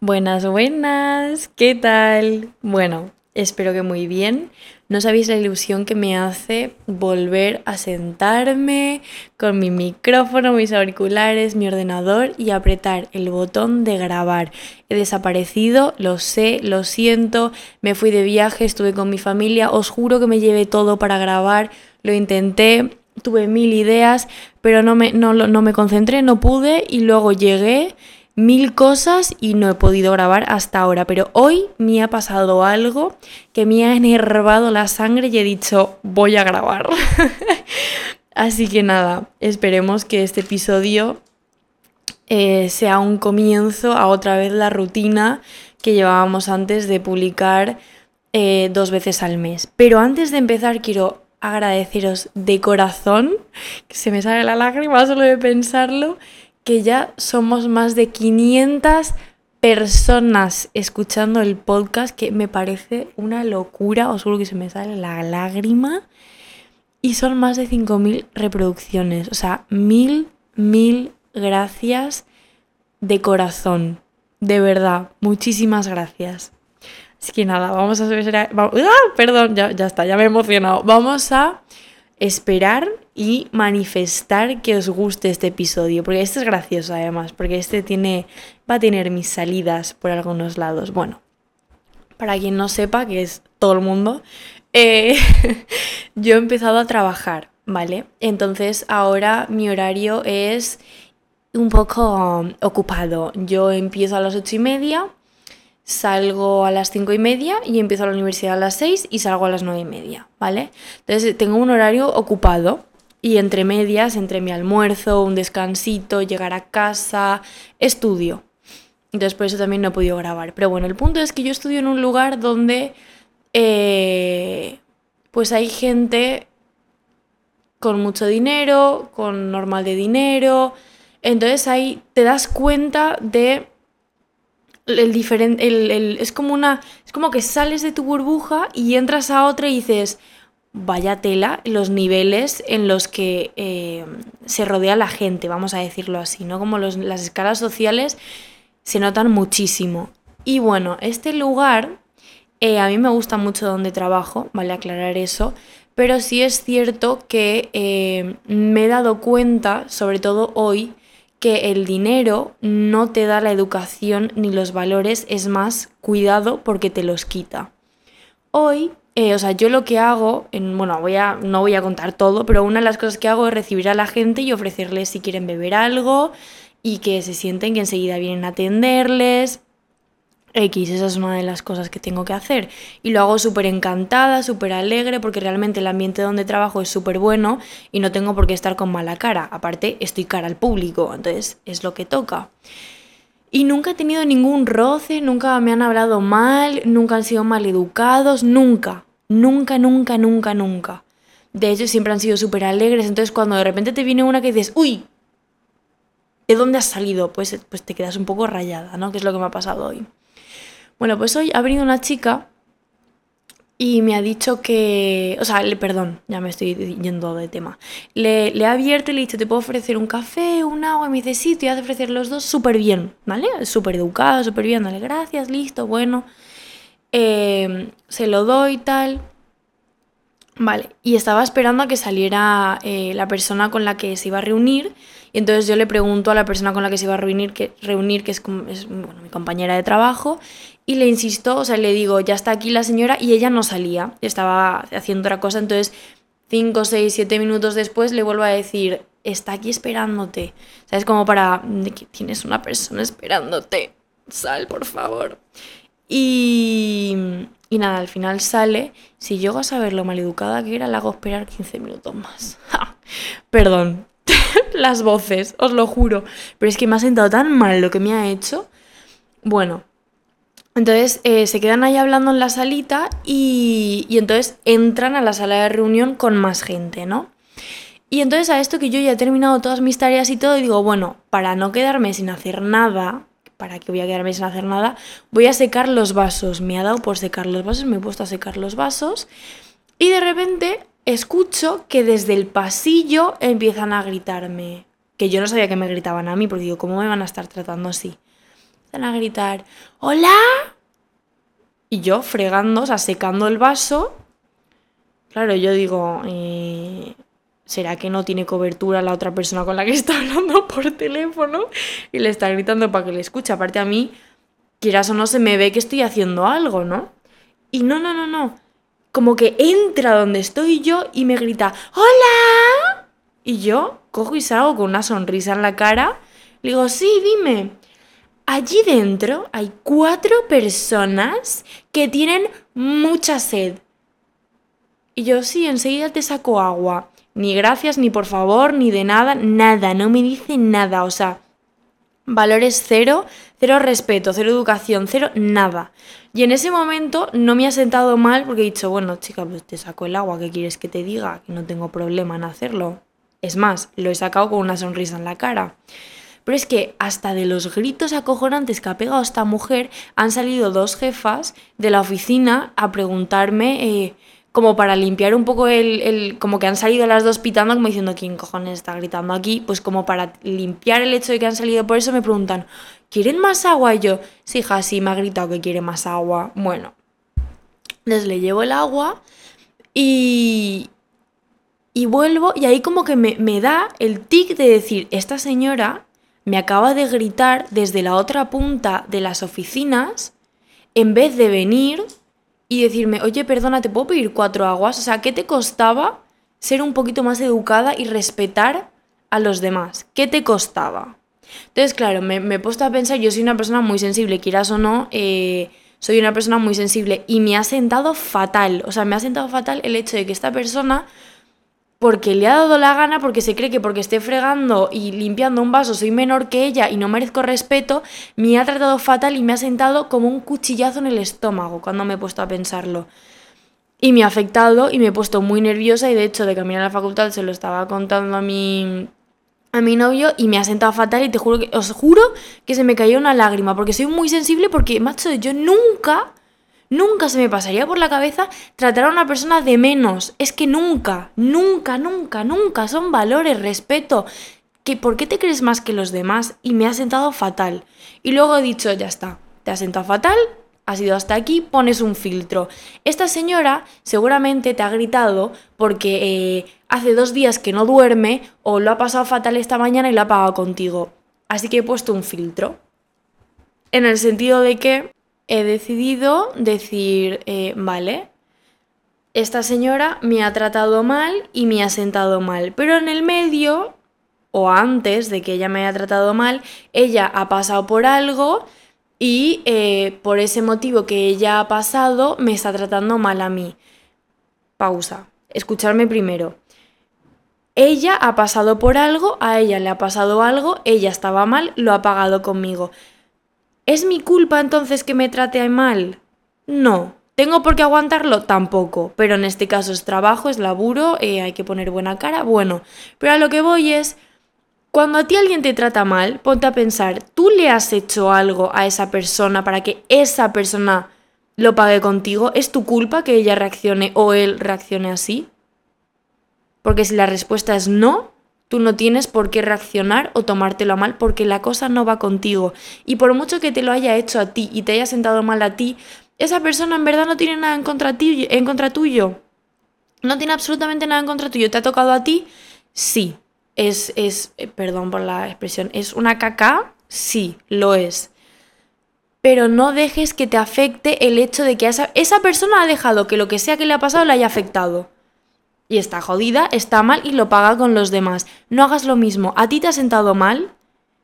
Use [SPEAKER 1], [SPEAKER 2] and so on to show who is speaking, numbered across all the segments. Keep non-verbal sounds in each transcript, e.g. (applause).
[SPEAKER 1] Buenas, buenas, ¿qué tal? Bueno, espero que muy bien. No sabéis la ilusión que me hace volver a sentarme con mi micrófono, mis auriculares, mi ordenador y apretar el botón de grabar. He desaparecido, lo sé, lo siento, me fui de viaje, estuve con mi familia, os juro que me llevé todo para grabar, lo intenté, tuve mil ideas, pero no me, no, no me concentré, no pude y luego llegué mil cosas y no he podido grabar hasta ahora, pero hoy me ha pasado algo que me ha enervado la sangre y he dicho, voy a grabar. (laughs) Así que nada, esperemos que este episodio eh, sea un comienzo a otra vez la rutina que llevábamos antes de publicar eh, dos veces al mes. Pero antes de empezar quiero agradeceros de corazón, que se me sale la lágrima solo de pensarlo, que ya somos más de 500 personas escuchando el podcast, que me parece una locura, os juro que se me sale la lágrima. Y son más de 5.000 reproducciones, o sea, mil, mil gracias de corazón. De verdad, muchísimas gracias. Así que nada, vamos a. ¡Ah! Perdón, ya, ya está, ya me he emocionado. Vamos a esperar y manifestar que os guste este episodio, porque este es gracioso además, porque este tiene va a tener mis salidas por algunos lados. Bueno, para quien no sepa, que es todo el mundo, eh, (laughs) yo he empezado a trabajar, ¿vale? Entonces ahora mi horario es un poco ocupado. Yo empiezo a las ocho y media salgo a las cinco y media y empiezo la universidad a las 6 y salgo a las nueve y media, ¿vale? Entonces tengo un horario ocupado y entre medias, entre mi almuerzo, un descansito, llegar a casa, estudio. Entonces por eso también no he podido grabar. Pero bueno, el punto es que yo estudio en un lugar donde eh, pues hay gente con mucho dinero, con normal de dinero. Entonces ahí te das cuenta de el diferente, el, es como una, es como que sales de tu burbuja y entras a otra y dices, vaya tela los niveles en los que eh, se rodea la gente, vamos a decirlo así, ¿no? Como las escalas sociales se notan muchísimo. Y bueno, este lugar, eh, a mí me gusta mucho donde trabajo, vale aclarar eso, pero sí es cierto que eh, me he dado cuenta, sobre todo hoy, que el dinero no te da la educación ni los valores, es más, cuidado porque te los quita. Hoy, eh, o sea, yo lo que hago, en, bueno, voy a, no voy a contar todo, pero una de las cosas que hago es recibir a la gente y ofrecerles si quieren beber algo y que se sienten que enseguida vienen a atenderles, X, esa es una de las cosas que tengo que hacer. Y lo hago súper encantada, súper alegre, porque realmente el ambiente donde trabajo es súper bueno y no tengo por qué estar con mala cara. Aparte, estoy cara al público, entonces es lo que toca. Y nunca he tenido ningún roce, nunca me han hablado mal, nunca han sido mal educados, nunca, nunca, nunca, nunca, nunca. De hecho, siempre han sido súper alegres, entonces cuando de repente te viene una que dices, uy, ¿de dónde has salido? Pues, pues te quedas un poco rayada, ¿no? Que es lo que me ha pasado hoy. Bueno, pues hoy ha venido una chica y me ha dicho que, o sea, le, perdón, ya me estoy yendo de tema. Le, ha abierto y le he dicho, ¿te puedo ofrecer un café, un agua? Y me dice, sí, te voy a ofrecer los dos súper bien, ¿vale? Súper educado, súper bien, dale, gracias, listo, bueno. Em, se lo doy y tal. Vale, y estaba esperando a que saliera eh, la persona con la que se iba a reunir. Y entonces yo le pregunto a la persona con la que se iba a reunir, que, reunir, que es, mi compañera de trabajo, y le insisto, o sea, le digo, ya está aquí la señora y ella no salía, estaba haciendo otra cosa, entonces 5, 6, 7 minutos después le vuelvo a decir, está aquí esperándote. ¿Sabes? Como para, que tienes una persona esperándote, sal, por favor. Y, y nada, al final sale. Si llego a saber lo maleducada que era, le hago esperar 15 minutos más. Perdón, (laughs) las voces, os lo juro. Pero es que me ha sentado tan mal lo que me ha hecho. Bueno, entonces eh, se quedan ahí hablando en la salita y, entonces entran a la sala de reunión con más gente, ¿no? Y entonces a esto que yo ya he terminado todas mis tareas y todo, digo, bueno, para no quedarme sin hacer nada, ¿para qué voy a quedarme sin hacer nada? Voy a secar los vasos. Me ha dado por secar los vasos, me he puesto a secar los vasos y de repente escucho que desde el pasillo empiezan a gritarme. Que yo no sabía que me gritaban a mí, porque digo, ¿cómo me van a estar tratando así? Empiezan a gritar, ¡Hola! Y yo fregando, o sea, secando el vaso. Claro, yo digo, eh, ¿será que no tiene cobertura la otra persona con la que está (laughs) hablando por teléfono? Y le está gritando para que le escuche. Aparte a mí, quieras o no, se me ve que estoy haciendo algo, ¿no? Y no, no, no, no. Como que entra donde estoy yo y me grita, ¡Hola! Y yo cojo y salgo con una sonrisa en la cara. Le digo, sí, dime. Allí dentro hay cuatro personas que tienen mucha sed. Y yo, sí, enseguida te saco agua. Ni gracias, ni por favor, ni de nada, nada, no me dice nada. O sea, valores cero, cero respeto, cero educación, cero nada. Y en ese momento no me ha sentado mal porque he dicho, bueno, chica, pues te saco el agua, ¿qué quieres que te diga? Que no tengo problema en hacerlo. Es más, lo he sacado con una sonrisa en la cara. Pero es que hasta de los gritos acojonantes que ha pegado esta mujer han salido dos jefas de la oficina a preguntarme eh, como para limpiar un poco el, como que han salido las dos pitando como diciendo quién cojones está gritando aquí, pues como para limpiar el hecho de que han salido por eso me preguntan, ¿quieren más agua? Y yo, sí, hija, sí, me ha gritado que quiere más agua. Bueno, entonces le llevo el agua y, y vuelvo y ahí como que me, me da el tic de decir, esta señora me acaba de gritar desde la otra punta de las oficinas en vez de venir y decirme, oye, perdona, ¿te puedo pedir cuatro aguas? O sea, ¿qué te costaba ser un poquito más educada y respetar a los demás? ¿Qué te costaba? Entonces, claro, me, he puesto a pensar, yo soy una persona muy sensible, quieras o no, eh, soy una persona muy sensible y me ha sentado fatal, o sea, me ha sentado fatal el hecho de que esta persona porque le ha dado la gana, porque se cree que porque esté fregando y limpiando un vaso soy menor que ella y no merezco respeto, me ha tratado fatal y me ha sentado como un cuchillazo en el estómago cuando me he puesto a pensarlo. Y me ha afectado y me he puesto muy nerviosa y de hecho de caminar a la facultad se lo estaba contando a mi, a mi novio y me ha sentado fatal y te juro que, os juro que se me cayó una lágrima porque soy muy sensible porque, macho, yo nunca Nunca se me pasaría por la cabeza tratar a una persona de menos. Es que nunca, nunca, nunca, nunca. Son valores, respeto. ¿Que, ¿Por qué te crees más que los demás? Y me ha sentado fatal. Y luego he dicho, ya está, te ha sentado fatal, has ido hasta aquí, pones un filtro. Esta señora seguramente te ha gritado porque eh, hace dos días que no duerme o lo ha pasado fatal esta mañana y lo ha pagado contigo. Así que he puesto un filtro. En el sentido de que he decidido decir, eh, vale, esta señora me ha tratado mal y me ha sentado mal, pero en el medio, o antes de que ella me haya tratado mal, ella ha pasado por algo y eh, por ese motivo que ella ha pasado me está tratando mal a mí. Pausa. Escucharme primero. Ella ha pasado por algo, a ella le ha pasado algo, ella estaba mal, lo ha pagado conmigo. ¿Es mi culpa entonces que me trate mal? No. ¿Tengo por qué aguantarlo? Tampoco. Pero en este caso es trabajo, es laburo, eh, hay que poner buena cara. Bueno, pero a lo que voy es, cuando a ti alguien te trata mal, ponte a pensar, ¿tú le has hecho algo a esa persona para que esa persona lo pague contigo? ¿Es tu culpa que ella reaccione o él reaccione así? Porque si la respuesta es no, Tú no tienes por qué reaccionar o tomártelo a mal porque la cosa no va contigo. Y por mucho que te lo haya hecho a ti y te haya sentado mal a ti, esa persona en verdad no tiene nada en contra, en contra tuyo. No tiene absolutamente nada en contra tuyo. ¿Te ha tocado a ti? Sí. Es, es, eh, perdón por la expresión, ¿es una caca? Sí, lo es. Pero no dejes que te afecte el hecho de que esa, esa persona ha dejado que lo que sea que le ha pasado le haya afectado y está jodida, está mal y lo paga con los demás. No hagas lo mismo. ¿A ti te ha sentado mal?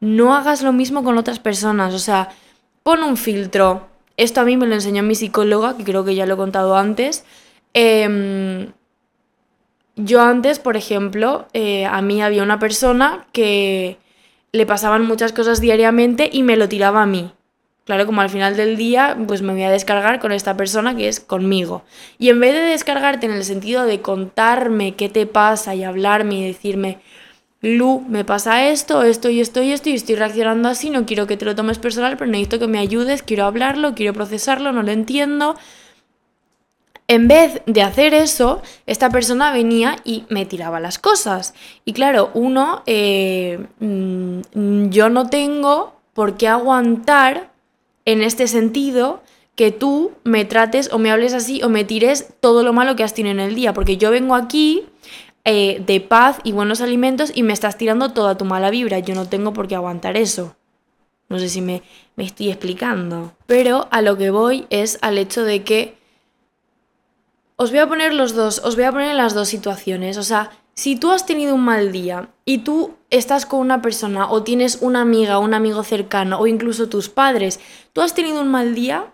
[SPEAKER 1] No hagas lo mismo con otras personas. O sea, pon un filtro. Esto a mí me lo enseñó mi psicóloga, que creo que ya lo he contado antes. Em, yo antes, por ejemplo, eh, a mí había una persona que le pasaban muchas cosas diariamente y me lo tiraba a mí. Claro, como al final del día, pues me voy a descargar con esta persona que es conmigo. Y en vez de descargarte en el sentido de contarme qué te pasa y hablarme y decirme, Lu, me pasa esto, esto y esto y esto y estoy reaccionando así, no quiero que te lo tomes personal, pero necesito que me ayudes, quiero hablarlo, quiero procesarlo, no lo entiendo. En vez de hacer eso, esta persona venía y me tiraba las cosas. Y claro, uno, eh, mm, yo no tengo por qué aguantar en este sentido que tú me trates o me hables así o me tires todo lo malo que has tenido en el día, porque yo vengo aquí eh, de paz y buenos alimentos y me estás tirando toda tu mala vibra, yo no tengo por qué aguantar eso. No sé si me, me estoy explicando. Pero a lo que voy es al hecho de que os voy a poner los dos, os voy a poner las dos situaciones. O sea, si tú has tenido un mal día y tú estás con una persona o tienes una amiga, un amigo cercano o incluso tus padres, tú has tenido un mal día,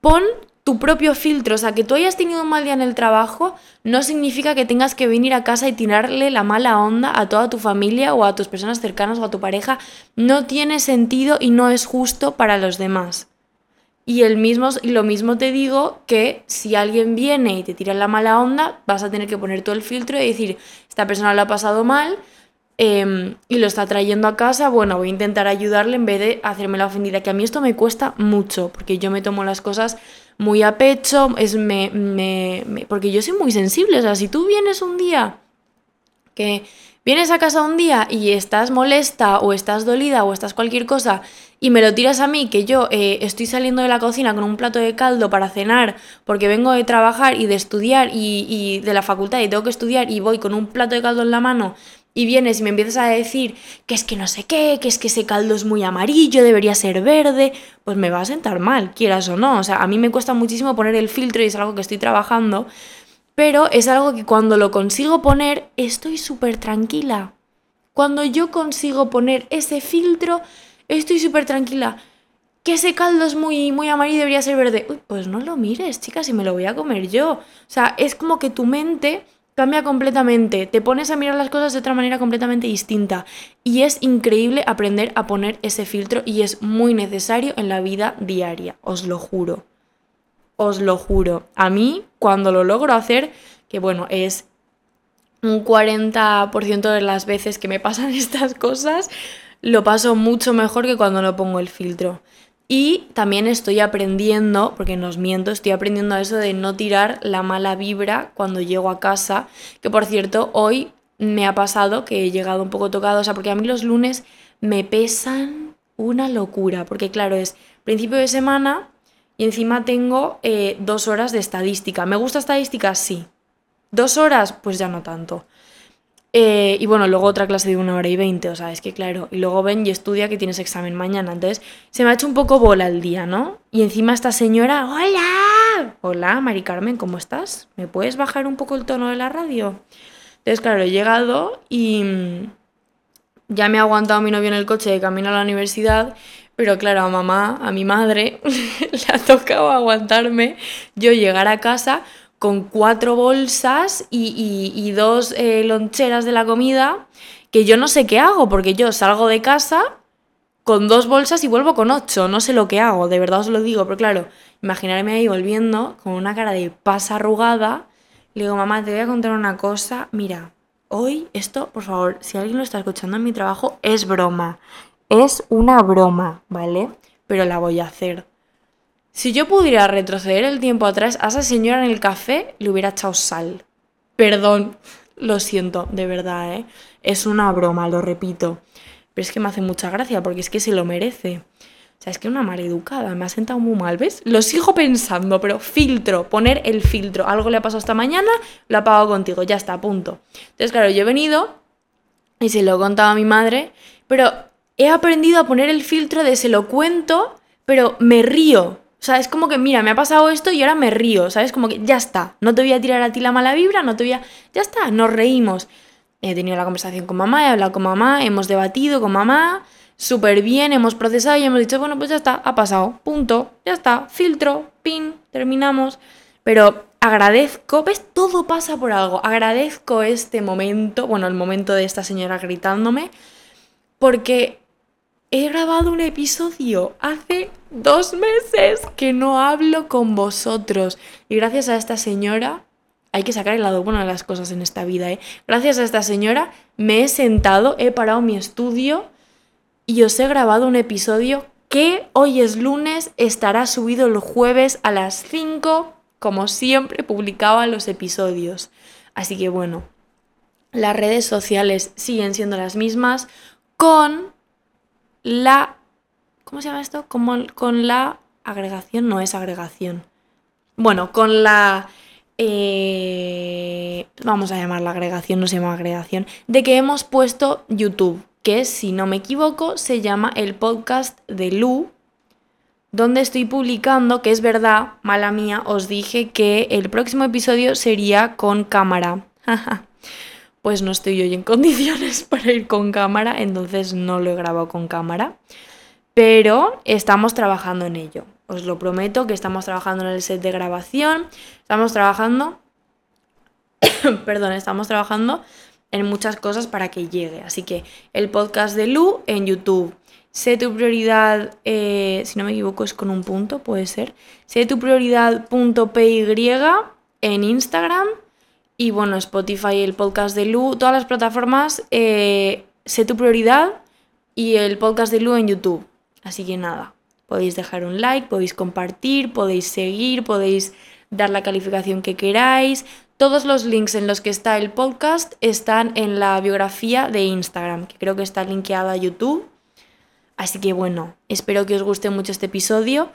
[SPEAKER 1] pon tu propio filtro. O sea, que tú hayas tenido un mal día en el trabajo no significa que tengas que venir a casa y tirarle la mala onda a toda tu familia o a tus personas cercanas o a tu pareja. No tiene sentido y no es justo para los demás. Y el mismo, lo mismo te digo que si alguien viene y te tira la mala onda, vas a tener que poner todo el filtro y decir, esta persona lo ha pasado mal em, y lo está trayendo a casa, bueno, voy a intentar ayudarle en vez de hacerme la ofendida, que a mí esto me cuesta mucho, porque yo me tomo las cosas muy a pecho, es me, me, porque yo soy muy sensible, o sea, si tú vienes un día que vienes a casa un día y estás molesta o estás dolida o estás cualquier cosa y me lo tiras a mí, que yo eh, estoy saliendo de la cocina con un plato de caldo para cenar porque vengo de trabajar y de estudiar y, y, de la facultad y tengo que estudiar y voy con un plato de caldo en la mano y vienes y me empiezas a decir que es que no sé qué, que es que ese caldo es muy amarillo, debería ser verde, pues me va a sentar mal, quieras o no. O sea, a mí me cuesta muchísimo poner el filtro y es algo que estoy trabajando, pero es algo que cuando lo consigo poner estoy súper tranquila. Cuando yo consigo poner ese filtro, estoy súper tranquila. Que ese caldo es muy, muy amarillo y debería ser verde. Uy, pues no lo mires, chicas, y me lo voy a comer yo. O sea, es como que tu mente cambia completamente, te pones a mirar las cosas de otra manera completamente distinta y es increíble aprender a poner ese filtro y es muy necesario en la vida diaria, os lo juro. Os lo juro. A mí, cuando lo logro hacer, que bueno, es un 40% de las veces que me pasan (laughs) estas cosas, lo paso mucho mejor que cuando no pongo el filtro. Y también estoy aprendiendo, porque no os miento, estoy aprendiendo a eso de no tirar la mala vibra cuando llego a casa. Que por cierto, hoy me ha pasado que he llegado un poco tocado, o sea, porque a mí los lunes me pesan una locura, porque claro, es principio de semana y encima tengo eh, dos horas de estadística. ¿Me gusta estadística? Sí. ¿Dos horas? Pues ya no tanto. Eh, y bueno, luego otra clase de una hora y veinte, o sea, es que claro, y luego ven y estudia que tienes examen mañana, entonces se me ha hecho un poco bola el día, ¿no? Y encima esta señora, hola, hola, Mari Carmen, ¿cómo estás? ¿Me puedes bajar un poco el tono de la radio? Entonces, claro, he llegado y mm, ya me ha aguantado mi novio en el coche de camino a la universidad, pero claro, a mamá, a mi madre, (laughs) le ha tocado aguantarme yo llegar a casa con cuatro bolsas y, dos eh, loncheras de la comida, que yo no sé qué hago, porque yo salgo de casa con dos bolsas y vuelvo con ocho, no sé lo que hago, de verdad os lo digo, pero claro, imaginarme ahí volviendo con una cara de pasa arrugada, le digo, mamá, te voy a contar una cosa, mira, hoy esto, por favor, si alguien lo está escuchando en mi trabajo, es broma, es una broma, ¿vale? Pero la voy a hacer. Si yo pudiera retroceder el tiempo atrás, a esa señora en el café le hubiera echado sal. Perdón, lo siento, de verdad, ¿eh? Es una broma, lo repito. Pero es que me hace mucha gracia porque es que se lo merece. O sea, es que una maleducada, me ha sentado muy mal, ¿ves? Lo sigo pensando, pero filtro, poner el filtro. Algo le ha pasado esta mañana, lo ha pagado contigo, ya está, punto. Entonces, claro, yo he venido y se lo he contado a mi madre, pero he aprendido a poner el filtro de se lo cuento, pero me río. O sea, es como que, mira, me ha pasado esto y ahora me río, ¿sabes? Como que ya está, no te voy a tirar a ti la mala vibra, no te voy a... Ya está, nos reímos. He tenido la conversación con mamá, he hablado con mamá, hemos debatido con mamá, súper bien, hemos procesado y hemos dicho, bueno, pues ya está, ha pasado, punto, ya está, filtro, pin, terminamos. Pero agradezco, ¿ves? Todo pasa por algo. Agradezco este momento, bueno, el momento de esta señora gritándome, porque he grabado un episodio hace dos meses que no hablo con vosotros. Y gracias a esta señora, hay que sacar el lado bueno de las cosas en esta vida, ¿eh? Gracias a esta señora me he sentado, he parado mi estudio y os he grabado un episodio que hoy es lunes, estará subido el jueves a las 5, como siempre publicaba los episodios. Así que bueno, las redes sociales siguen siendo las mismas con la... ¿Cómo se llama esto? Como con la agregación, no es agregación. Bueno, con la... Eh, vamos a llamarla agregación, no se llama agregación, de que hemos puesto YouTube, que si no me equivoco se llama el podcast de Lu, donde estoy publicando, que es verdad, mala mía, os dije que el próximo episodio sería con cámara. (laughs) pues no estoy hoy en (laughs) condiciones para ir con cámara, entonces no lo he grabado con cámara. Pero estamos trabajando en ello. Os lo prometo que estamos trabajando en el set de grabación. Estamos trabajando... (coughs) Perdón, estamos trabajando en muchas cosas para que llegue. Así que el podcast de Lu en YouTube Sé tu prioridad, eh, si no me equivoco es con un punto, puede ser. Sé tu prioridad.py en Instagram. Y bueno, Spotify, el podcast de Lu, todas las plataformas, eh, sé tu prioridad y el podcast de Lu en YouTube. Así que nada, podéis dejar un like, podéis compartir, podéis seguir, podéis dar la calificación que queráis. Todos los links en los que está el podcast están en la biografía de Instagram, que creo que está linkeada a YouTube. Así que bueno, espero que os guste mucho este episodio.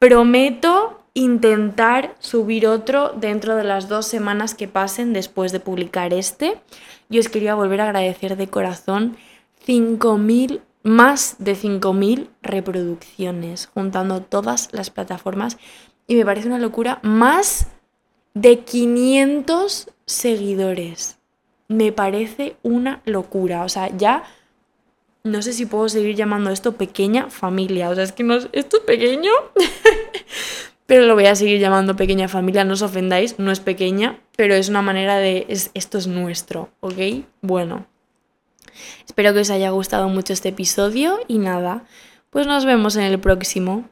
[SPEAKER 1] Prometo intentar subir otro dentro de las dos semanas que pasen después de publicar este. Y os quería volver a agradecer de corazón 5.000, más de 5.000 reproducciones, juntando todas las plataformas. Y me parece una locura, más de 500 seguidores. Me parece una locura. O sea, ya no sé si puedo seguir llamando esto pequeña familia. O sea, es que no, esto es pequeño, (laughs) pero lo voy a seguir llamando pequeña familia. No os ofendáis, no es pequeña, pero es una manera de, esto es nuestro, ¿ok? Bueno, espero que os haya gustado mucho este episodio y nada, pues nos vemos en el próximo.